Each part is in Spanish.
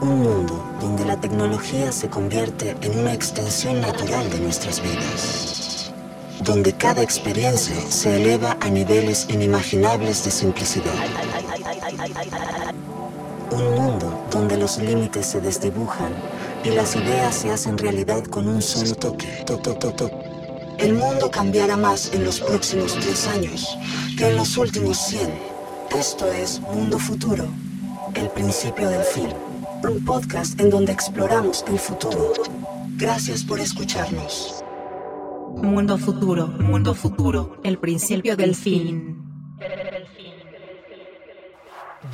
un mundo donde la tecnología se convierte en una extensión natural de nuestras vidas, donde cada experiencia se eleva a niveles inimaginables de simplicidad. Un mundo donde los límites se desdibujan y las ideas se hacen realidad con un solo toque. El mundo cambiará más en los próximos 10 años que en los últimos 100. Esto es Mundo Futuro, el principio del fin. Un podcast en donde exploramos el futuro. Gracias por escucharnos. Mundo Futuro, Mundo Futuro, el principio del fin.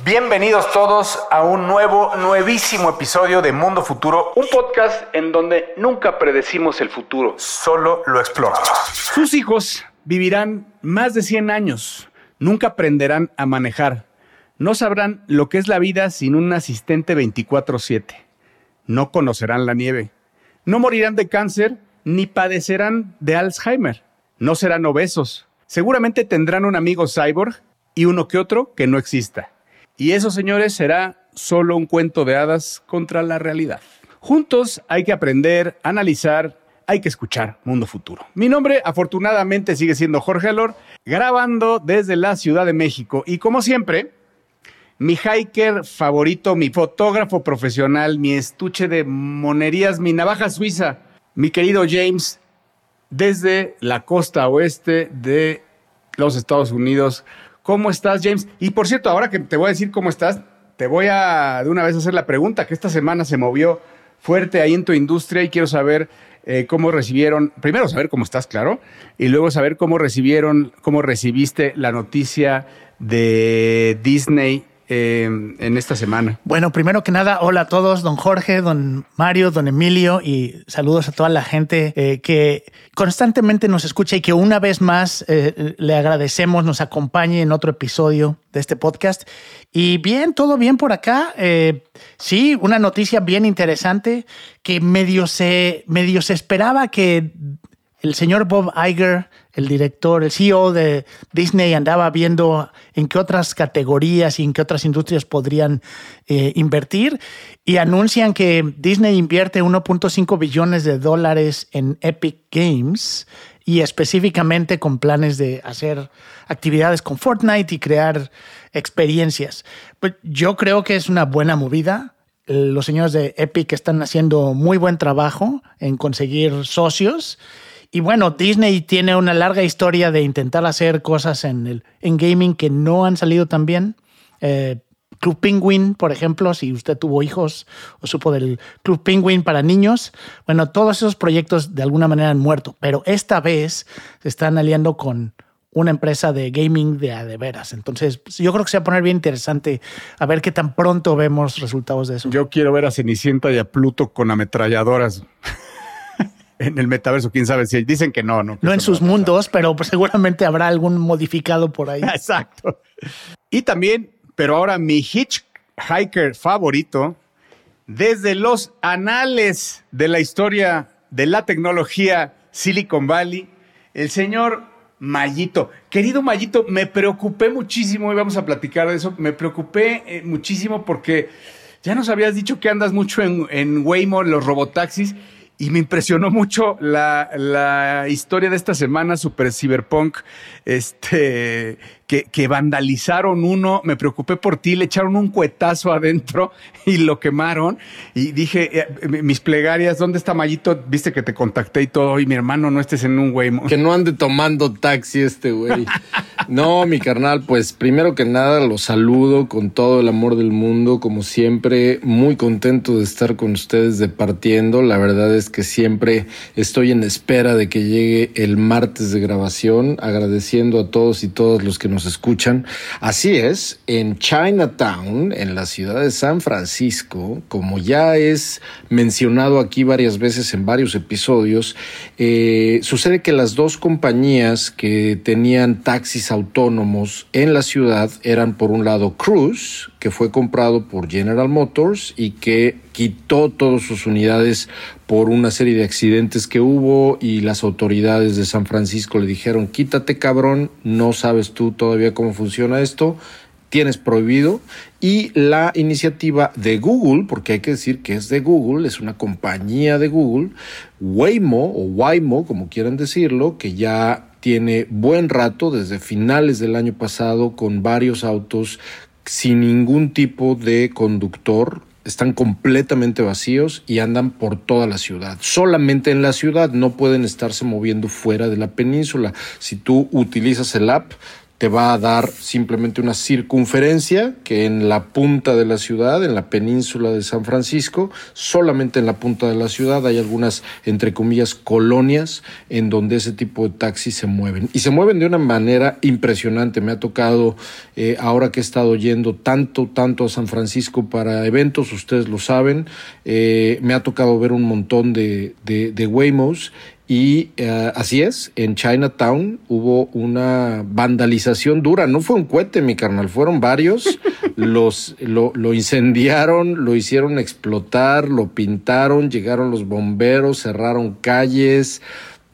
Bienvenidos todos a un nuevo, nuevísimo episodio de Mundo Futuro, un podcast en donde nunca predecimos el futuro, solo lo exploramos. Sus hijos vivirán más de 100 años, nunca aprenderán a manejar, no sabrán lo que es la vida sin un asistente 24/7, no conocerán la nieve, no morirán de cáncer ni padecerán de Alzheimer, no serán obesos, seguramente tendrán un amigo cyborg y uno que otro que no exista. Y eso, señores, será solo un cuento de hadas contra la realidad. Juntos hay que aprender, analizar, hay que escuchar Mundo Futuro. Mi nombre, afortunadamente, sigue siendo Jorge Alor, grabando desde la Ciudad de México. Y como siempre, mi hiker favorito, mi fotógrafo profesional, mi estuche de monerías, mi navaja suiza, mi querido James, desde la costa oeste de los Estados Unidos. ¿Cómo estás, James? Y por cierto, ahora que te voy a decir cómo estás, te voy a de una vez hacer la pregunta que esta semana se movió fuerte ahí en tu industria y quiero saber eh, cómo recibieron, primero saber cómo estás, claro, y luego saber cómo recibieron, cómo recibiste la noticia de Disney eh, en esta semana. Bueno, primero que nada, hola a todos, don Jorge, don Mario, don Emilio y saludos a toda la gente eh, que constantemente nos escucha y que una vez más eh, le agradecemos, nos acompañe en otro episodio de este podcast. Y bien, todo bien por acá. sí, una noticia bien interesante que medio se, medio se esperaba que el señor Bob Iger, el director, el CEO de Disney, andaba viendo en qué otras categorías y en qué otras industrias podrían eh, invertir y anuncian que Disney invierte 1.5 billones de dólares en Epic Games y específicamente con planes de hacer actividades con Fortnite y crear experiencias. Pues yo creo que es una buena movida los señores de Epic están haciendo muy buen trabajo en conseguir socios y bueno, Disney tiene una larga historia de intentar hacer cosas en, el, en gaming que no han salido tan bien. Eh, Club Penguin, por ejemplo, si usted tuvo hijos o supo del Club Penguin para niños, bueno, todos esos proyectos de alguna manera han muerto, pero esta vez se están aliando con una empresa de gaming de a de veras. Entonces, pues, yo creo que se va a poner bien interesante a ver qué tan pronto vemos resultados de eso. Yo quiero ver a Cenicienta y a Pluto con ametralladoras en el metaverso, quién sabe si dicen que no, no. no en sus mundos, pero pues seguramente habrá algún modificado por ahí. Exacto. Y también, pero ahora mi hitchhiker favorito, desde los anales de la historia de la tecnología Silicon Valley, el señor Mayito. Querido Mayito, me preocupé muchísimo, y vamos a platicar de eso, me preocupé eh, muchísimo porque ya nos habías dicho que andas mucho en, en Waymo, los robotaxis, y me impresionó mucho la, la, historia de esta semana, Super Cyberpunk, este, que, vandalizaron uno, me preocupé por ti, le echaron un cuetazo adentro y lo quemaron. Y dije, eh, mis plegarias, ¿dónde está Mayito? Viste que te contacté y todo, y mi hermano, no estés en un güey. Que no ande tomando taxi este güey. no, mi carnal, pues primero que nada lo saludo con todo el amor del mundo, como siempre, muy contento de estar con ustedes departiendo. La verdad es que siempre estoy en espera de que llegue el martes de grabación, agradeciendo a todos y todas los que nos nos escuchan. Así es, en Chinatown, en la ciudad de San Francisco, como ya es mencionado aquí varias veces en varios episodios, eh, sucede que las dos compañías que tenían taxis autónomos en la ciudad eran por un lado Cruise, que fue comprado por General Motors y que quitó todas sus unidades por una serie de accidentes que hubo y las autoridades de San Francisco le dijeron, quítate cabrón, no sabes tú todavía cómo funciona esto, tienes prohibido. Y la iniciativa de Google, porque hay que decir que es de Google, es una compañía de Google, Waymo o Waymo, como quieran decirlo, que ya tiene buen rato desde finales del año pasado con varios autos sin ningún tipo de conductor están completamente vacíos y andan por toda la ciudad. Solamente en la ciudad no pueden estarse moviendo fuera de la península. Si tú utilizas el app, te va a dar simplemente una circunferencia que en la punta de la ciudad, en la península de San Francisco, solamente en la punta de la ciudad hay algunas, entre comillas, colonias en donde ese tipo de taxis se mueven. Y se mueven de una manera impresionante. Me ha tocado, eh, ahora que he estado yendo tanto, tanto a San Francisco para eventos, ustedes lo saben, eh, me ha tocado ver un montón de, de, de Waymos y eh, así es, en Chinatown hubo una vandalización dura. No fue un cohete, mi carnal, fueron varios. Los, lo, lo, incendiaron, lo hicieron explotar, lo pintaron, llegaron los bomberos, cerraron calles.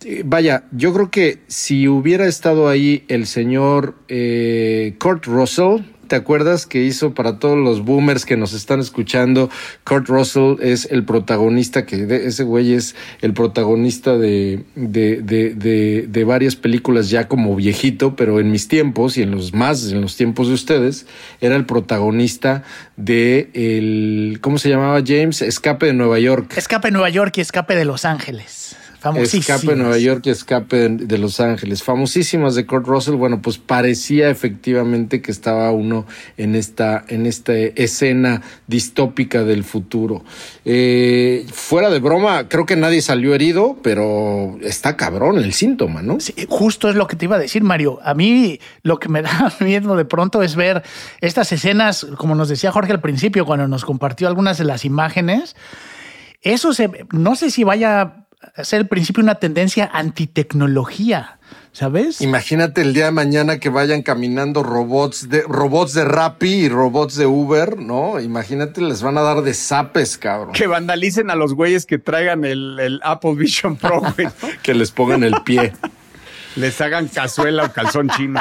Eh, vaya, yo creo que si hubiera estado ahí el señor eh, Kurt Russell, ¿Te acuerdas que hizo para todos los boomers que nos están escuchando? Kurt Russell es el protagonista, que ese güey es el protagonista de, de, de, de, varias películas ya como viejito, pero en mis tiempos y en los más, en los tiempos de ustedes, era el protagonista de el, ¿cómo se llamaba James? Escape de Nueva York. Escape de Nueva York y Escape de Los Ángeles. Escape de Nueva York y Escape de Los Ángeles. Famosísimas de Kurt Russell. Bueno, pues parecía efectivamente que estaba uno en esta, en esta escena distópica del futuro. Eh, fuera de broma, creo que nadie salió herido, pero está cabrón el síntoma, ¿no? Sí, justo es lo que te iba a decir, Mario. A mí lo que me da miedo de pronto es ver estas escenas, como nos decía Jorge al principio, cuando nos compartió algunas de las imágenes. Eso se, no sé si vaya ser el principio una tendencia antitecnología, ¿sabes? Imagínate el día de mañana que vayan caminando robots de robots de Rappi y robots de Uber, ¿no? Imagínate, les van a dar de zapes, cabrón. Que vandalicen a los güeyes que traigan el, Apple Vision Pro, güey. que les pongan el pie. les hagan cazuela o calzón chino.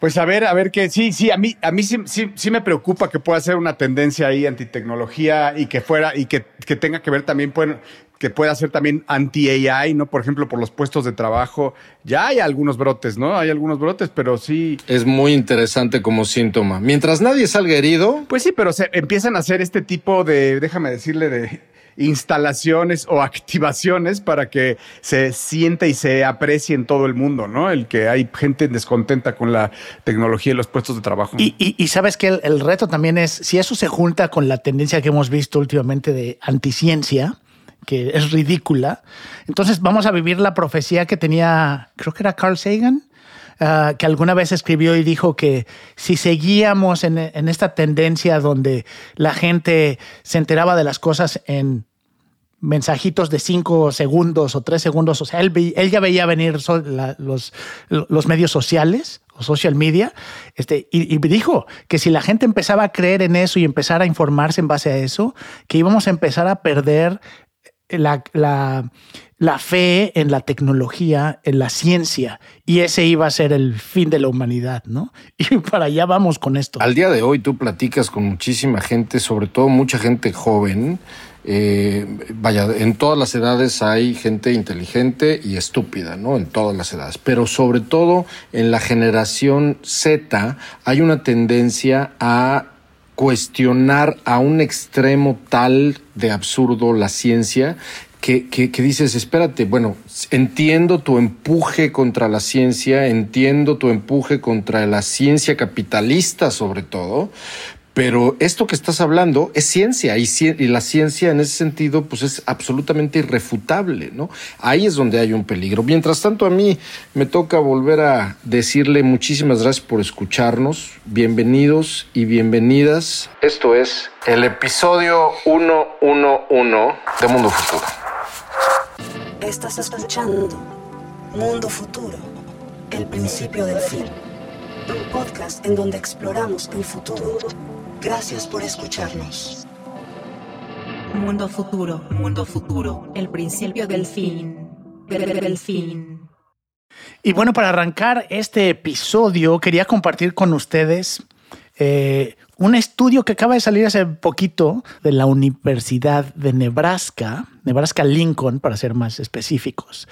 Pues a ver, a ver que sí, sí, a mí, a mí sí, sí, me preocupa que pueda ser una tendencia ahí antitecnología y que fuera y que, que tenga que ver también, pues, que pueda ser también anti-AI, ¿no? Por ejemplo, por los puestos de trabajo. Ya hay algunos brotes, ¿no? Hay algunos brotes, pero sí. Es muy interesante como síntoma. Mientras nadie salga herido. Pues sí, pero se empiezan a hacer este tipo de, déjame decirle, de instalaciones o activaciones para que se sienta y se aprecie en todo el mundo, ¿no? El que hay gente descontenta con la tecnología y los puestos de trabajo. Y, sabes que el, reto también es, si eso se junta con la tendencia que hemos visto últimamente de anticiencia, que es ridícula. Entonces vamos a vivir la profecía que tenía, creo que era Carl Sagan, ah, que alguna vez escribió y dijo que si seguíamos en, esta tendencia donde la gente se enteraba de las cosas en mensajitos de cinco segundos o tres segundos, o sea, él, ya veía venir los, los medios sociales o social media, este, y, y, dijo que si la gente empezaba a creer en eso y empezar a informarse en base a eso, que íbamos a empezar a perder la, la, fe en la tecnología, en la ciencia, y ese iba a ser el fin de la humanidad, ¿no? Y para allá vamos con esto. Al día de hoy tú platicas con muchísima gente, sobre todo mucha gente joven. Eh, vaya, en todas las edades hay gente inteligente y estúpida, ¿no? En todas las edades. Pero sobre todo en la generación Z hay una tendencia a cuestionar a un extremo tal de absurdo la ciencia que, que, dices, espérate, bueno, entiendo tu empuje contra la ciencia, entiendo tu empuje contra la ciencia capitalista sobre todo, pero esto que estás hablando es ciencia y, la ciencia en ese sentido pues es absolutamente irrefutable, ¿no? Ahí es donde hay un peligro. Mientras tanto a mí me toca volver a decirle muchísimas gracias por escucharnos. Bienvenidos y bienvenidas. Esto es el episodio 111 de Mundo Futuro. Estás escuchando Mundo Futuro, el principio del fin. Un podcast en donde exploramos el futuro Gracias por escucharnos. Mundo futuro, mundo futuro, el principio del fin, del fin. Y bueno, para arrancar este episodio, quería compartir con ustedes eh, un estudio que acaba de salir hace poquito de la Universidad de Nebraska, Nebraska Lincoln, para ser más específicos,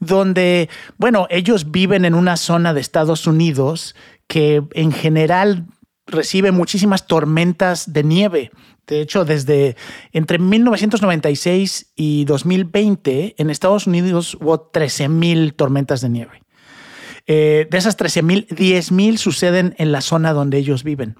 donde, bueno, ellos viven en una zona de Estados Unidos que en general recibe muchísimas tormentas de nieve. De hecho, desde entre 1996 y 2020, en Estados Unidos hubo 13.000 tormentas de nieve. Eh, de esas 13.000, 10.000 suceden en la zona donde ellos viven.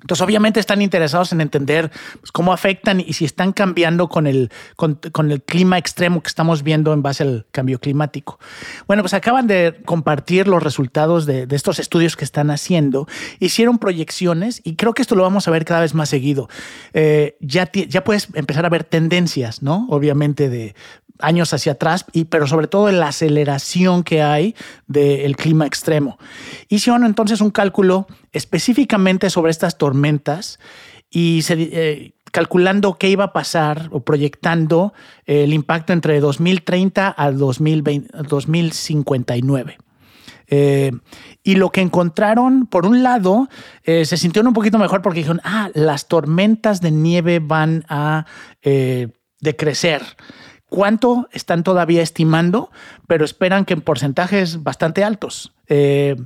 Entonces, obviamente están interesados en entender pues, cómo afectan y si están cambiando con el, con, el clima extremo que estamos viendo en base al cambio climático. Bueno, pues acaban de compartir los resultados de, estos estudios que están haciendo. Hicieron proyecciones y creo que esto lo vamos a ver cada vez más seguido. Eh, ya, puedes empezar a ver tendencias, ¿no? Obviamente de años hacia atrás, y, pero sobre todo en la aceleración que hay del clima extremo. Hicieron entonces un cálculo específicamente sobre estas tormentas y eh, calculando qué iba a pasar o proyectando el impacto entre 2030 al 2059. Eh, y lo que encontraron, por un lado, eh, se sintieron un poquito mejor porque dijeron, ah, las tormentas de nieve van a decrecer cuánto están todavía estimando, pero esperan que en porcentajes bastante altos, eh,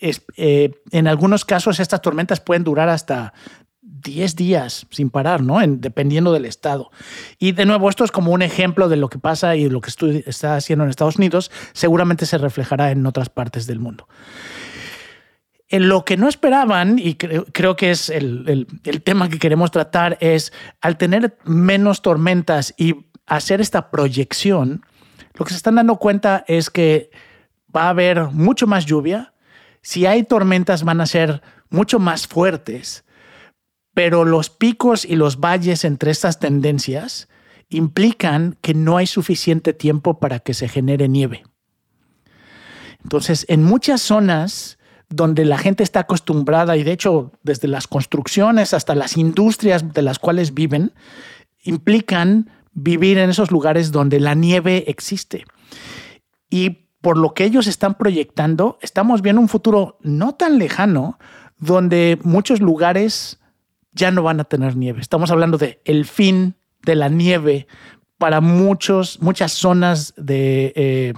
eh, en algunos casos estas tormentas pueden durar hasta 10 días sin parar, ¿no? dependiendo del estado. Y de nuevo, esto es como un ejemplo de lo que pasa y lo que está haciendo en Estados Unidos, seguramente se reflejará en otras partes del mundo. Lo que no esperaban, y creo, que es el, el, tema que queremos tratar, es al tener menos tormentas y hacer esta proyección, lo que se están dando cuenta es que va a haber mucho más lluvia, si hay tormentas van a ser mucho más fuertes, pero los picos y los valles entre estas tendencias implican que no hay suficiente tiempo para que se genere nieve. Entonces, en muchas zonas donde la gente está acostumbrada, y de hecho desde las construcciones hasta las industrias de las cuales viven, implican vivir en esos lugares donde la nieve existe. Y por lo que ellos están proyectando, estamos viendo un futuro no tan lejano donde muchos lugares ya no van a tener nieve. Estamos hablando de el fin de la nieve para muchos, muchas zonas de eh,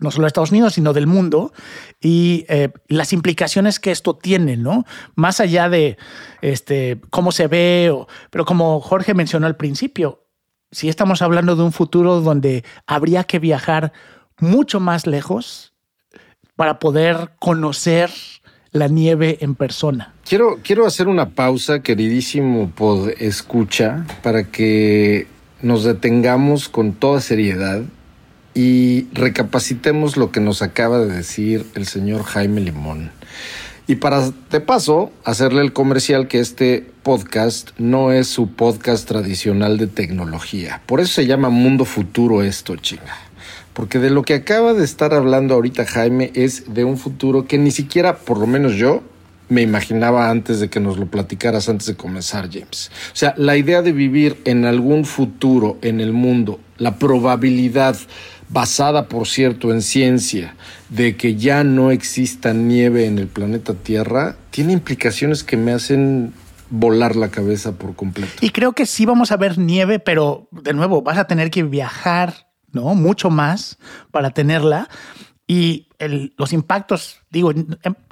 no solo Estados Unidos, sino del mundo, y eh, las implicaciones que esto tiene, ¿no? Más allá de este, cómo se ve, pero como Jorge mencionó al principio, si estamos hablando de un futuro donde habría que viajar mucho más lejos para poder conocer la nieve en persona. Quiero, quiero hacer una pausa, queridísimo pod escucha, para que nos detengamos con toda seriedad y recapacitemos lo que nos acaba de decir el señor Jaime Limón. Y para, de paso, hacerle el comercial que este podcast no es su podcast tradicional de tecnología. Por eso se llama Mundo Futuro esto, chinga. Porque de lo que acaba de estar hablando ahorita Jaime es de un futuro que ni siquiera, por lo menos yo, me imaginaba antes de que nos lo platicaras, antes de comenzar, James. O sea, la idea de vivir en algún futuro en el mundo, la probabilidad basada, por cierto, en ciencia, de que ya no exista nieve en el planeta Tierra, tiene implicaciones que me hacen volar la cabeza por completo. Y creo que sí vamos a ver nieve, pero de nuevo vas a tener que viajar, ¿no? Mucho más para tenerla. Y los impactos, digo,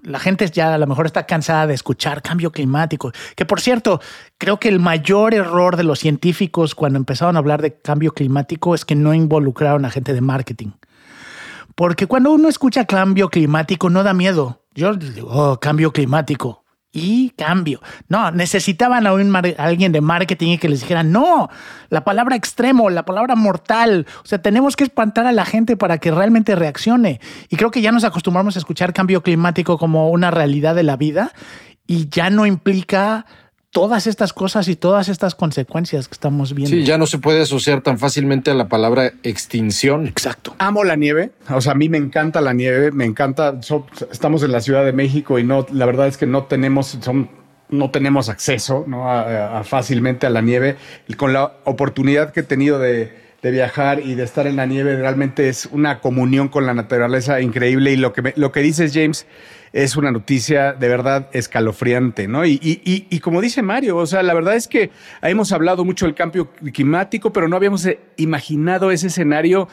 la gente ya a lo mejor está cansada de escuchar cambio climático, que por cierto, creo que el mayor error de los científicos cuando empezaron a hablar de cambio climático es que no involucraron a gente de marketing. Porque cuando uno escucha cambio climático no da miedo. Yo digo, oh, cambio climático y cambio. No, necesitaban a, un alguien de marketing y que les dijera, no, la palabra extremo, la palabra mortal. O sea, tenemos que espantar a la gente para que realmente reaccione. Y creo que ya nos acostumbramos a escuchar cambio climático como una realidad de la vida y ya no implica todas estas cosas y todas estas consecuencias que estamos viendo. Sí, ya no se puede asociar tan fácilmente a la palabra extinción. Exacto. Amo la nieve. O sea, a mí me encanta la nieve. Me encanta. estamos en la Ciudad de México y no, la verdad es que no tenemos, son, no tenemos acceso ¿no? A, fácilmente a la nieve. Y con la oportunidad que he tenido de, de viajar y de estar en la nieve realmente es una comunión con la naturaleza increíble y lo que, lo que dices James es una noticia de verdad escalofriante, ¿no? Y, y, y, como dice Mario, o sea, la verdad es que hemos hablado mucho del cambio climático, pero no habíamos eh, imaginado ese escenario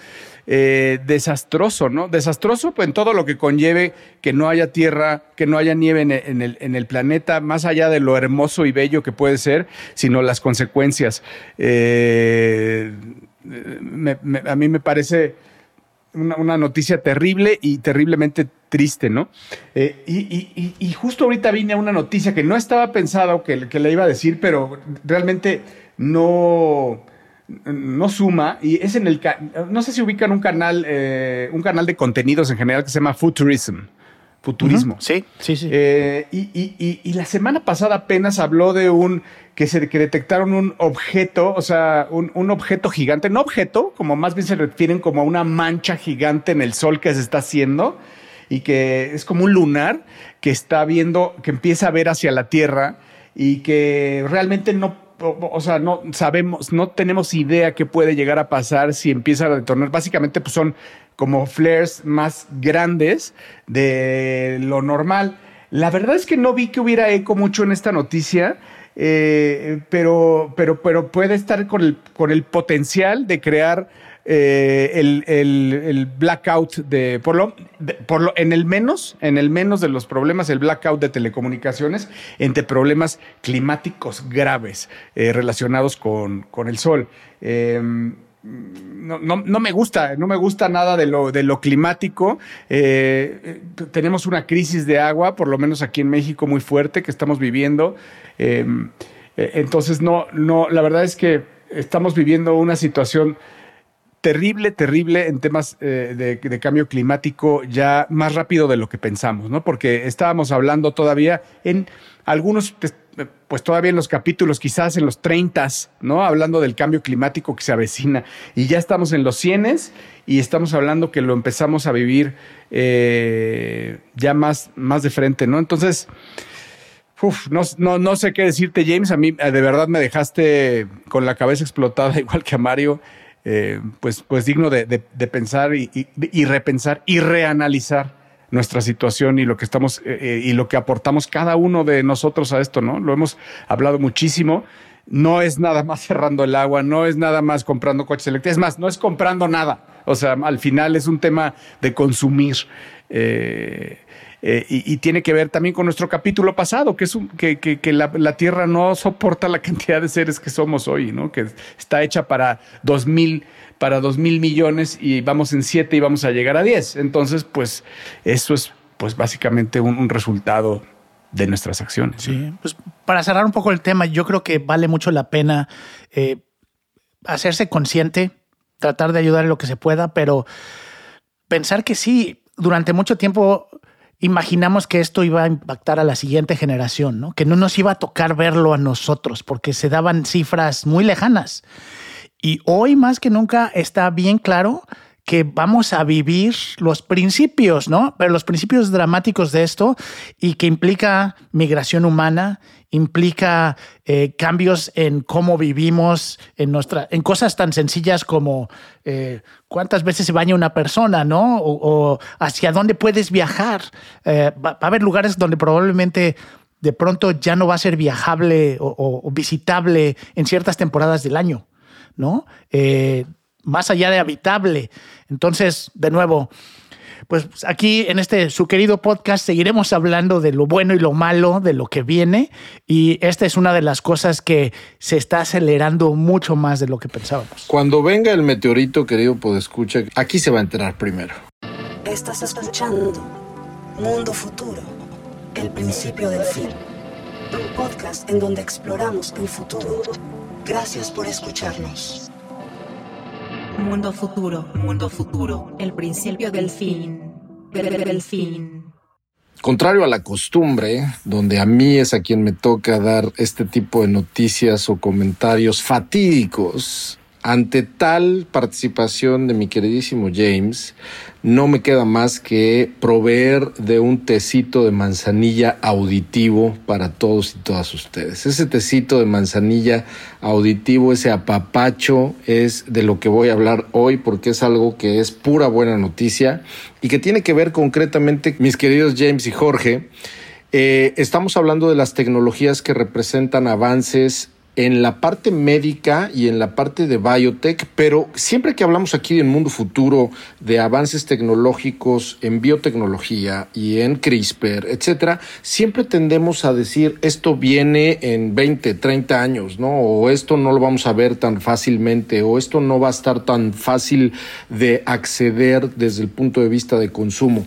eh, desastroso, ¿no? Desastroso pues, en todo lo que conlleve que no haya tierra, que no haya nieve en el, en el, planeta, más allá de lo hermoso y bello que puede ser, sino las consecuencias. Eh, a mí me parece una, noticia terrible y terriblemente triste, ¿no? Eh, y, justo ahorita vine a una noticia que no estaba pensado que, que le iba a decir, pero realmente no, no suma. Y es en el. No sé si ubican un canal, eh, un canal de contenidos en general que se llama Futurism futurismo. Sí, sí, sí. Eh, y, la semana pasada apenas habló de un que se que detectaron un objeto, o sea, un, objeto gigante, no objeto, como más bien se refieren como a una mancha gigante en el sol que se está haciendo y que es como un lunar que está viendo, que empieza a ver hacia la Tierra y que realmente no o sea, no sabemos, no tenemos idea qué puede llegar a pasar si empieza a retornar. Básicamente, pues son como flares más grandes de lo normal. La verdad es que no vi que hubiera eco mucho en esta noticia. Eh, pero, pero, pero puede estar con el, con el potencial de crear eh, el, blackout de por lo, en el menos, en el menos de los problemas, el blackout de telecomunicaciones entre problemas climáticos graves eh, relacionados con, con, el sol. Em, no, no, me gusta, no me gusta nada de lo, de lo climático. Eh, tenemos una crisis de agua, por lo menos aquí en México, muy fuerte que estamos viviendo. Em, entonces, no, no, la verdad es que estamos viviendo una situación terrible, terrible en temas eh, de, cambio climático ya más rápido de lo que pensamos, ¿no? Porque estábamos hablando todavía en algunos, pues todavía en los capítulos, quizás en los 30, ¿no? Hablando del cambio climático que se avecina y ya estamos en los 100 y estamos hablando que lo empezamos a vivir eh, ya más, más de frente, ¿no? Entonces, no, no, sé qué decirte, James. A mí de verdad me dejaste con la cabeza explotada, igual que a Mario. Eh, pues, pues digno de, pensar y, repensar y reanalizar nuestra situación y lo que estamos eh, eh, y lo que aportamos cada uno de nosotros a esto, ¿no? Lo hemos hablado muchísimo. No es nada más cerrando el agua, no es nada más comprando coches eléctricos, es más, no es comprando nada. O sea, al final es un tema de consumir. Eh, y, tiene que ver también con nuestro capítulo pasado, que es que, la, Tierra no soporta la cantidad de seres que somos hoy, ¿no? Que está hecha para dos mil, para dos mil millones y vamos en siete y vamos a llegar a diez. Entonces, pues eso es pues básicamente un, resultado de nuestras acciones. Sí, pues para cerrar un poco el tema, yo creo que vale mucho la pena eh, hacerse consciente, tratar de ayudar en lo que se pueda, pero pensar que sí, durante mucho tiempo imaginamos que esto iba a impactar a la siguiente generación, ¿no? que no nos iba a tocar verlo a nosotros, porque se daban cifras muy lejanas. Y hoy más que nunca está bien claro que vamos a vivir los principios, ¿no? Pero los principios dramáticos de esto y que implica migración humana, implica eh, cambios en cómo vivimos, en, nuestra, en cosas tan sencillas como eh, cuántas veces se baña una persona, ¿no? O, hacia dónde puedes viajar. Eh, va, a haber lugares donde probablemente de pronto ya no va a ser viajable o, visitable en ciertas temporadas del año, ¿no? Más allá de habitable. Entonces, de nuevo, pues aquí en este su querido podcast seguiremos hablando de lo bueno y lo malo, de lo que viene. Y esta es una de las cosas que se está acelerando mucho más de lo que pensábamos. Cuando venga el meteorito, querido escucha, aquí se va a enterar primero. Estás escuchando Mundo Futuro, el principio del fin. Un podcast en donde exploramos el futuro. Gracias por escucharnos. Mundo futuro, mundo futuro, el principio del fin, del fin. Contrario a la costumbre, donde a mí es a quien me toca dar este tipo de noticias o comentarios fatídicos, ante tal participación de mi queridísimo James, no me queda más que proveer de un tecito de manzanilla auditivo para todos y todas ustedes. Ese tecito de manzanilla auditivo, ese apapacho, es de lo que voy a hablar hoy porque es algo que es pura buena noticia y que tiene que ver concretamente, mis queridos James y Jorge, eh, estamos hablando de las tecnologías que representan avances en la parte médica y en la parte de biotech, pero siempre que hablamos aquí en Mundo Futuro de avances tecnológicos en biotecnología y en CRISPR, etcétera, siempre tendemos a decir esto viene en 20, 30 años, ¿no? O esto no lo vamos a ver tan fácilmente, o esto no va a estar tan fácil de acceder desde el punto de vista de consumo.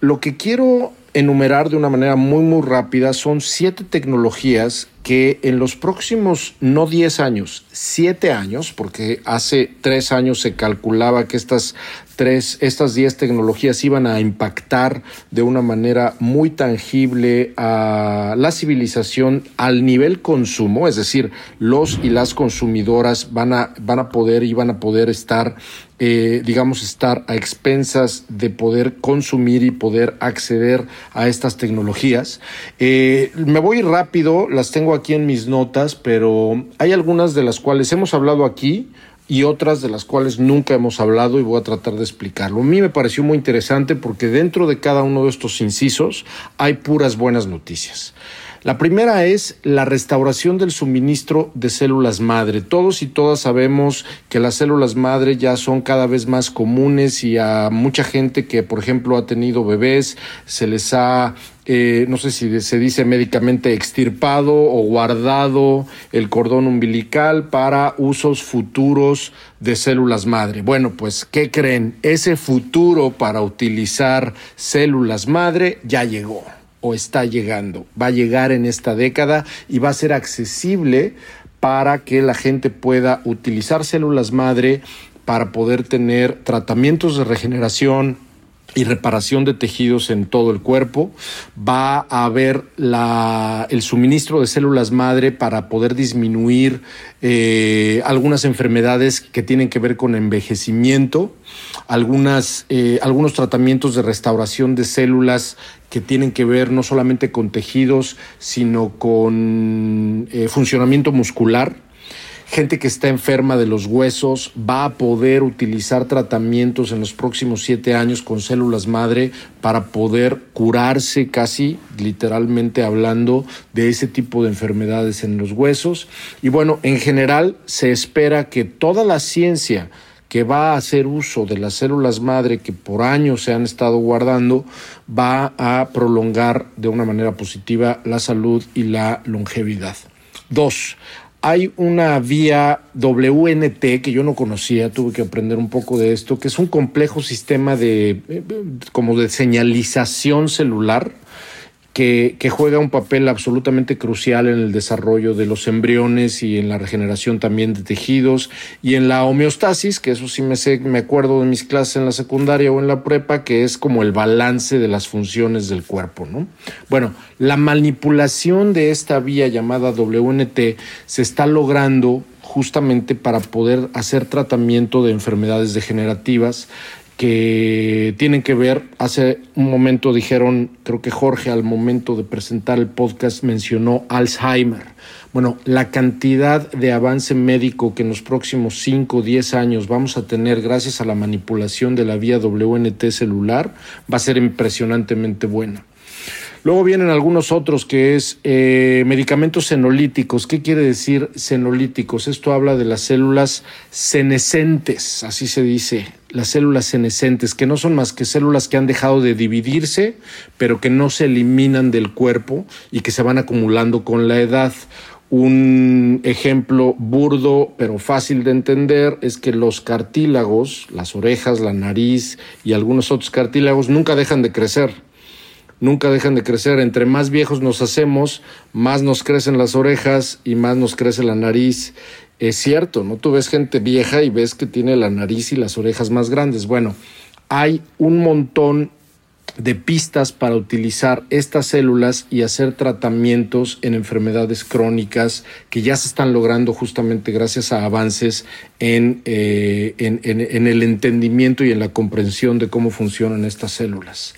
Lo que quiero enumerar de una manera muy muy rápida son siete tecnologías que en los próximos no 10 años, 7 años, porque hace 3 años se calculaba que estas tres, estas 10 tecnologías iban a impactar de una manera muy tangible a la civilización al nivel consumo, es decir, los y las consumidoras van a, van a poder y van a poder estar eh, digamos, estar a expensas de poder consumir y poder acceder a estas tecnologías. Eh, me voy rápido, las tengo aquí en mis notas, pero hay algunas de las cuales hemos hablado aquí y otras de las cuales nunca hemos hablado y voy a tratar de explicarlo. A mí me pareció muy interesante porque dentro de cada uno de estos incisos hay puras buenas noticias. La primera es la restauración del suministro de células madre. Todos y todas sabemos que las células madre ya son cada vez más comunes y a mucha gente que, por ejemplo, ha tenido bebés, se les ha eh, no sé si se dice médicamente extirpado o guardado el cordón umbilical para usos futuros de células madre. Bueno, pues, ¿qué creen? Ese futuro para utilizar células madre ya llegó o está llegando. Va a llegar en esta década y va a ser accesible para que la gente pueda utilizar células madre para poder tener tratamientos de regeneración, y reparación de tejidos en todo el cuerpo. Va a haber la, el suministro de células madre para poder disminuir eh, algunas enfermedades que tienen que ver con envejecimiento, algunas, eh, algunos tratamientos de restauración de células que tienen que ver no solamente con tejidos, sino con eh, funcionamiento muscular gente que está enferma de los huesos va a poder utilizar tratamientos en los próximos siete años con células madre para poder curarse casi literalmente hablando de ese tipo de enfermedades en los huesos. Y bueno, en general se espera que toda la ciencia que va a hacer uso de las células madre que por años se han estado guardando, va a prolongar de una manera positiva la salud y la longevidad. Dos, hay una vía WNT que yo no conocía, tuve que aprender un poco de esto, que es un complejo sistema de eh, como de señalización celular que, juega un papel absolutamente crucial en el desarrollo de los embriones y en la regeneración también de tejidos y en la homeostasis, que eso sí me sé, me acuerdo de mis clases en la secundaria o en la prepa, que es como el balance de las funciones del cuerpo, ¿no? Bueno, la manipulación de esta vía llamada WNT se está logrando justamente para poder hacer tratamiento de enfermedades degenerativas que tienen que ver, hace un momento dijeron, creo que Jorge al momento de presentar el podcast mencionó Alzheimer. Bueno, la cantidad de avance médico que en los próximos 5 o 10 años vamos a tener gracias a la manipulación de la vía WNT celular va a ser impresionantemente buena. Luego vienen algunos otros que es eh, medicamentos senolíticos. ¿Qué quiere decir senolíticos? Esto habla de las células senescentes, así se dice, las células senescentes, que no son más que células que han dejado de dividirse, pero que no se eliminan del cuerpo y que se van acumulando con la edad. Un ejemplo burdo pero fácil de entender es que los cartílagos, las orejas, la nariz y algunos otros cartílagos nunca dejan de crecer nunca dejan de crecer. Entre más viejos nos hacemos, más nos crecen las orejas y más nos crece la nariz. Es cierto, ¿no? Tú ves gente vieja y ves que tiene la nariz y las orejas más grandes. Bueno, hay un montón de pistas para utilizar estas células y hacer tratamientos en enfermedades crónicas que ya se están logrando justamente gracias a avances en, eh, en el entendimiento y en la comprensión de cómo funcionan estas células.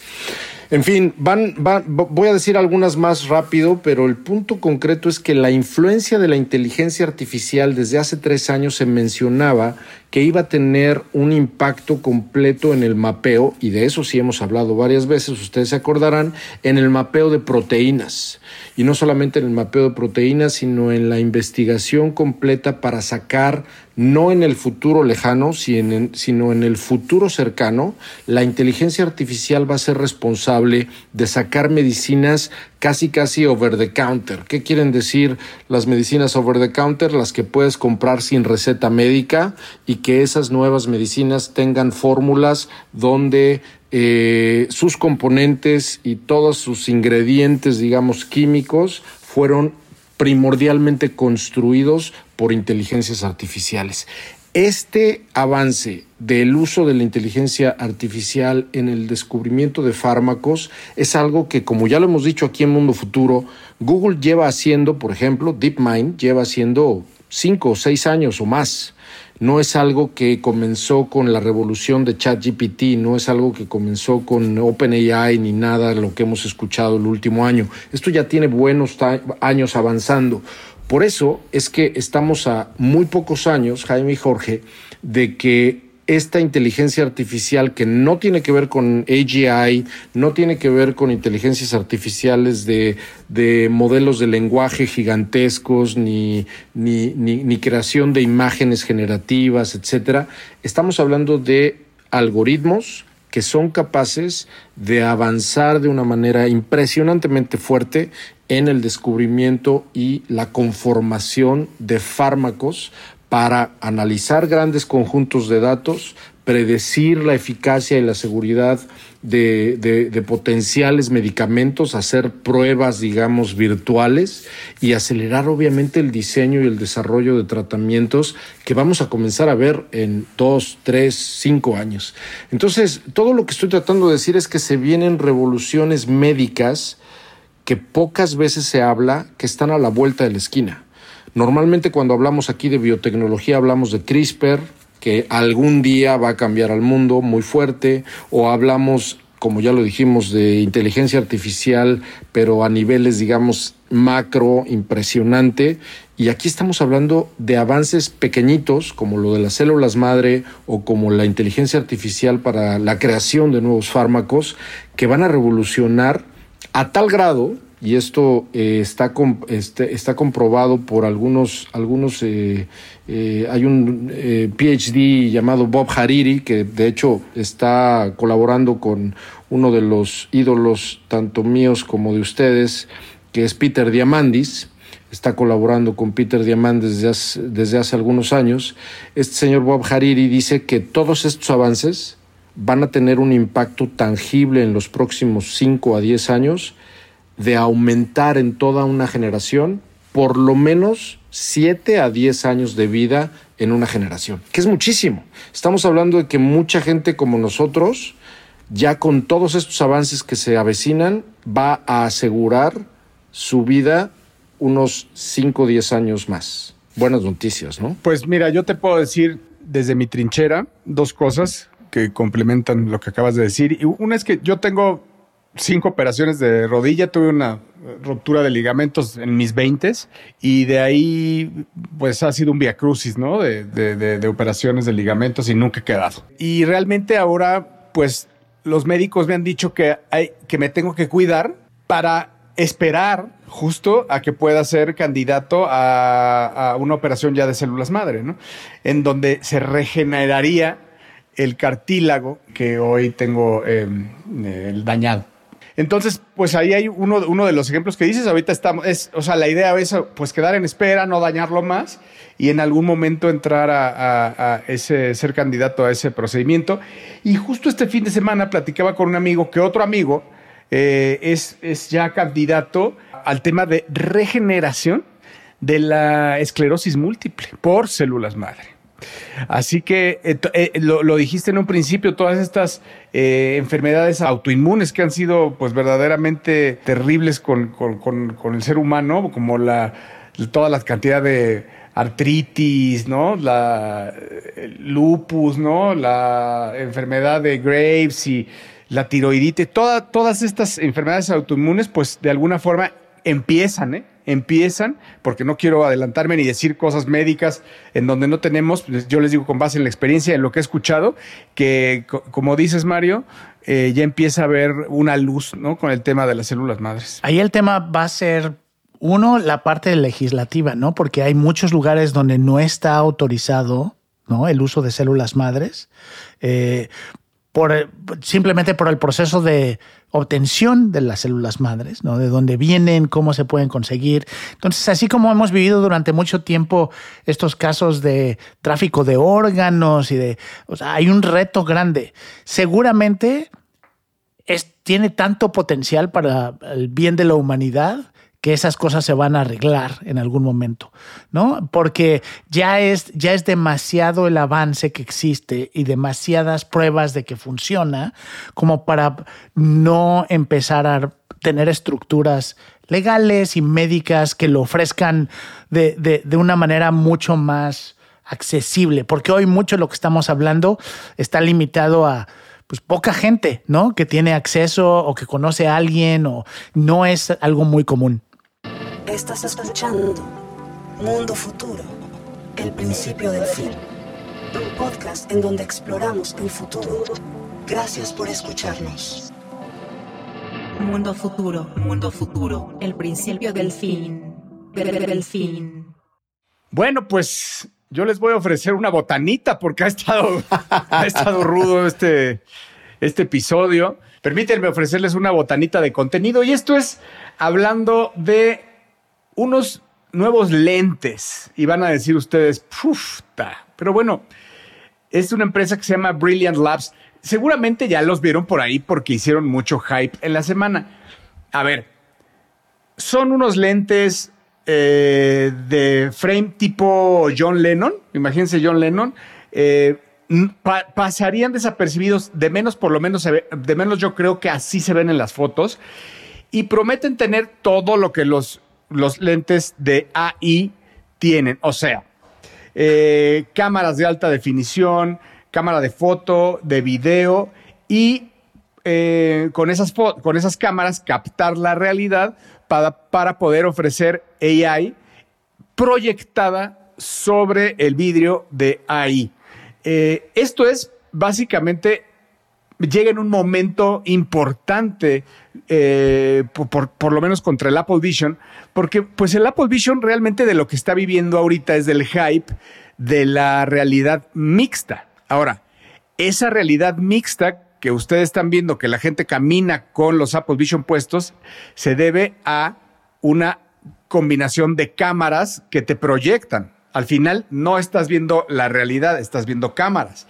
En fin, van, voy a decir algunas más rápido, pero el punto concreto es que la influencia de la inteligencia artificial desde hace tres años se mencionaba que iba a tener un impacto completo en el mapeo, y de eso sí hemos hablado varias veces, ustedes se acordarán, en el mapeo de proteínas. Y no solamente en el mapeo de proteínas, sino en la investigación completa para sacar no en el futuro lejano, sino en el futuro cercano, la inteligencia artificial va a ser responsable de sacar medicinas casi casi over the counter. ¿Qué quieren decir las medicinas over the counter? Las que puedes comprar sin receta médica y que esas nuevas medicinas tengan fórmulas donde eh, sus componentes y todos sus ingredientes, digamos, químicos fueron primordialmente construidos por inteligencias artificiales. Este avance del uso de la inteligencia artificial en el descubrimiento de fármacos es algo que, como ya lo hemos dicho aquí en Mundo Futuro, Google lleva haciendo, por ejemplo, DeepMind lleva haciendo cinco o seis años o más. No es algo que comenzó con la revolución de ChatGPT, no es algo que comenzó con OpenAI ni nada lo que hemos escuchado el último año. Esto ya tiene buenos años avanzando. Por eso es que estamos a muy pocos años, Jaime y Jorge, de que esta inteligencia artificial que no tiene que ver con AGI, no tiene que ver con inteligencias artificiales de, modelos de lenguaje gigantescos, ni, ni, creación de imágenes generativas, etcétera. Estamos hablando de algoritmos que son capaces de avanzar de una manera impresionantemente fuerte en el descubrimiento y la conformación de fármacos para analizar grandes conjuntos de datos, predecir la eficacia y la seguridad de, potenciales medicamentos, hacer pruebas, digamos, virtuales y acelerar obviamente el diseño y el desarrollo de tratamientos que vamos a comenzar a ver en dos, tres, cinco años. Entonces, todo lo que estoy tratando de decir es que se vienen revoluciones médicas que pocas veces se habla, que están a la vuelta de la esquina. Normalmente cuando hablamos aquí de biotecnología hablamos de CRISPR, que algún día va a cambiar al mundo muy fuerte, o hablamos, como ya lo dijimos, de inteligencia artificial, pero a niveles, digamos, macro, impresionante. Y aquí estamos hablando de avances pequeñitos, como lo de las células madre o como la inteligencia artificial para la creación de nuevos fármacos, que van a revolucionar a tal grado y esto eh, está, este, está comprobado por algunos, algunos eh, eh, hay un PhD llamado Bob Hariri, que de hecho está colaborando con uno de los ídolos, tanto míos como de ustedes, que es Peter Diamandis, está colaborando con Peter Diamandis desde hace, desde hace algunos años. Este señor Bob Hariri dice que todos estos avances van a tener un impacto tangible en los próximos 5 a 10 años de aumentar en toda una generación por lo menos 7 a 10 años de vida en una generación, que es muchísimo. Estamos hablando de que mucha gente como nosotros, ya con todos estos avances que se avecinan, va a asegurar su vida unos 5 o 10 años más. Buenas noticias, ¿no? Pues mira, yo te puedo decir desde mi trinchera dos cosas que complementan lo que acabas de decir. Y una es que yo tengo cinco operaciones de rodilla, tuve una ruptura de ligamentos en mis veintes y de ahí pues ha sido un viacrucis, ¿no? De, de, operaciones de ligamentos y nunca he quedado. Y realmente ahora pues los médicos me han dicho que, hay, que me tengo que cuidar para esperar justo a que pueda ser candidato a, una operación ya de células madre, ¿no? En donde se regeneraría el cartílago que hoy tengo eh, dañado. Entonces, pues ahí hay uno, uno de los ejemplos que dices. Ahorita estamos, es, o sea, la idea es pues quedar en espera, no dañarlo más y en algún momento entrar a, ese, ser candidato a ese procedimiento. Y justo este fin de semana platicaba con un amigo que otro amigo eh, es, es ya candidato al tema de regeneración de la esclerosis múltiple por células madre. Así que eh, eh, lo, dijiste en un principio, todas estas eh, enfermedades autoinmunes que han sido pues verdaderamente terribles con, el ser humano, como la, toda la cantidad de artritis, ¿no? La lupus, ¿no? La enfermedad de Graves y la tiroiditis, todas estas enfermedades autoinmunes, pues de alguna forma empiezan, ¿eh? Empiezan, porque no quiero adelantarme ni decir cosas médicas en donde no tenemos, pues, yo les digo con base en la experiencia, en lo que he escuchado, que como dices Mario, eh, ya empieza a haber una luz ¿no? con el tema de las células madres. Ahí el tema va a ser uno, la parte legislativa, ¿no? Porque hay muchos lugares donde no está autorizado ¿no? el uso de células madres. Eh, por, simplemente por el proceso de obtención de las células madres, ¿no? de dónde vienen, cómo se pueden conseguir. Entonces, así como hemos vivido durante mucho tiempo estos casos de tráfico de órganos y de... O sea, hay un reto grande. Seguramente es, tiene tanto potencial para el bien de la humanidad que esas cosas se van a arreglar en algún momento, ¿no? Porque ya es, ya es demasiado el avance que existe y demasiadas pruebas de que funciona como para no empezar a tener estructuras legales y médicas que lo ofrezcan de, de, una manera mucho más accesible, porque hoy mucho de lo que estamos hablando está limitado a pues poca gente, ¿no? Que tiene acceso o que conoce a alguien o no es algo muy común. Estás escuchando Mundo Futuro, el principio del fin. Un podcast en donde exploramos el futuro. Gracias por escucharnos. Mundo Futuro, Mundo Futuro, el principio del fin. Del fin. Bueno, pues yo les voy a ofrecer una botanita porque ha estado, ha estado rudo este, este episodio. Permítanme ofrecerles una botanita de contenido y esto es hablando de unos nuevos lentes y van a decir ustedes, pufta. Pero bueno, es una empresa que se llama Brilliant Labs. Seguramente ya los vieron por ahí porque hicieron mucho hype en la semana. A ver, son unos lentes eh, de frame tipo John Lennon. Imagínense John Lennon. Eh, pasarían desapercibidos, de menos por lo menos, de menos yo creo que así se ven en las fotos. Y prometen tener todo lo que los los lentes de AI tienen. O sea, eh, cámaras de alta definición, cámara de foto, de video y eh, con, esas con esas cámaras captar la realidad para, para poder ofrecer AI proyectada sobre el vidrio de AI. Eh, esto es básicamente llega en un momento importante, eh, por, lo menos contra el Apple Vision, porque pues el Apple Vision realmente de lo que está viviendo ahorita es del hype de la realidad mixta. Ahora, esa realidad mixta que ustedes están viendo que la gente camina con los Apple Vision puestos, se debe a una combinación de cámaras que te proyectan. Al final no estás viendo la realidad, estás viendo cámaras.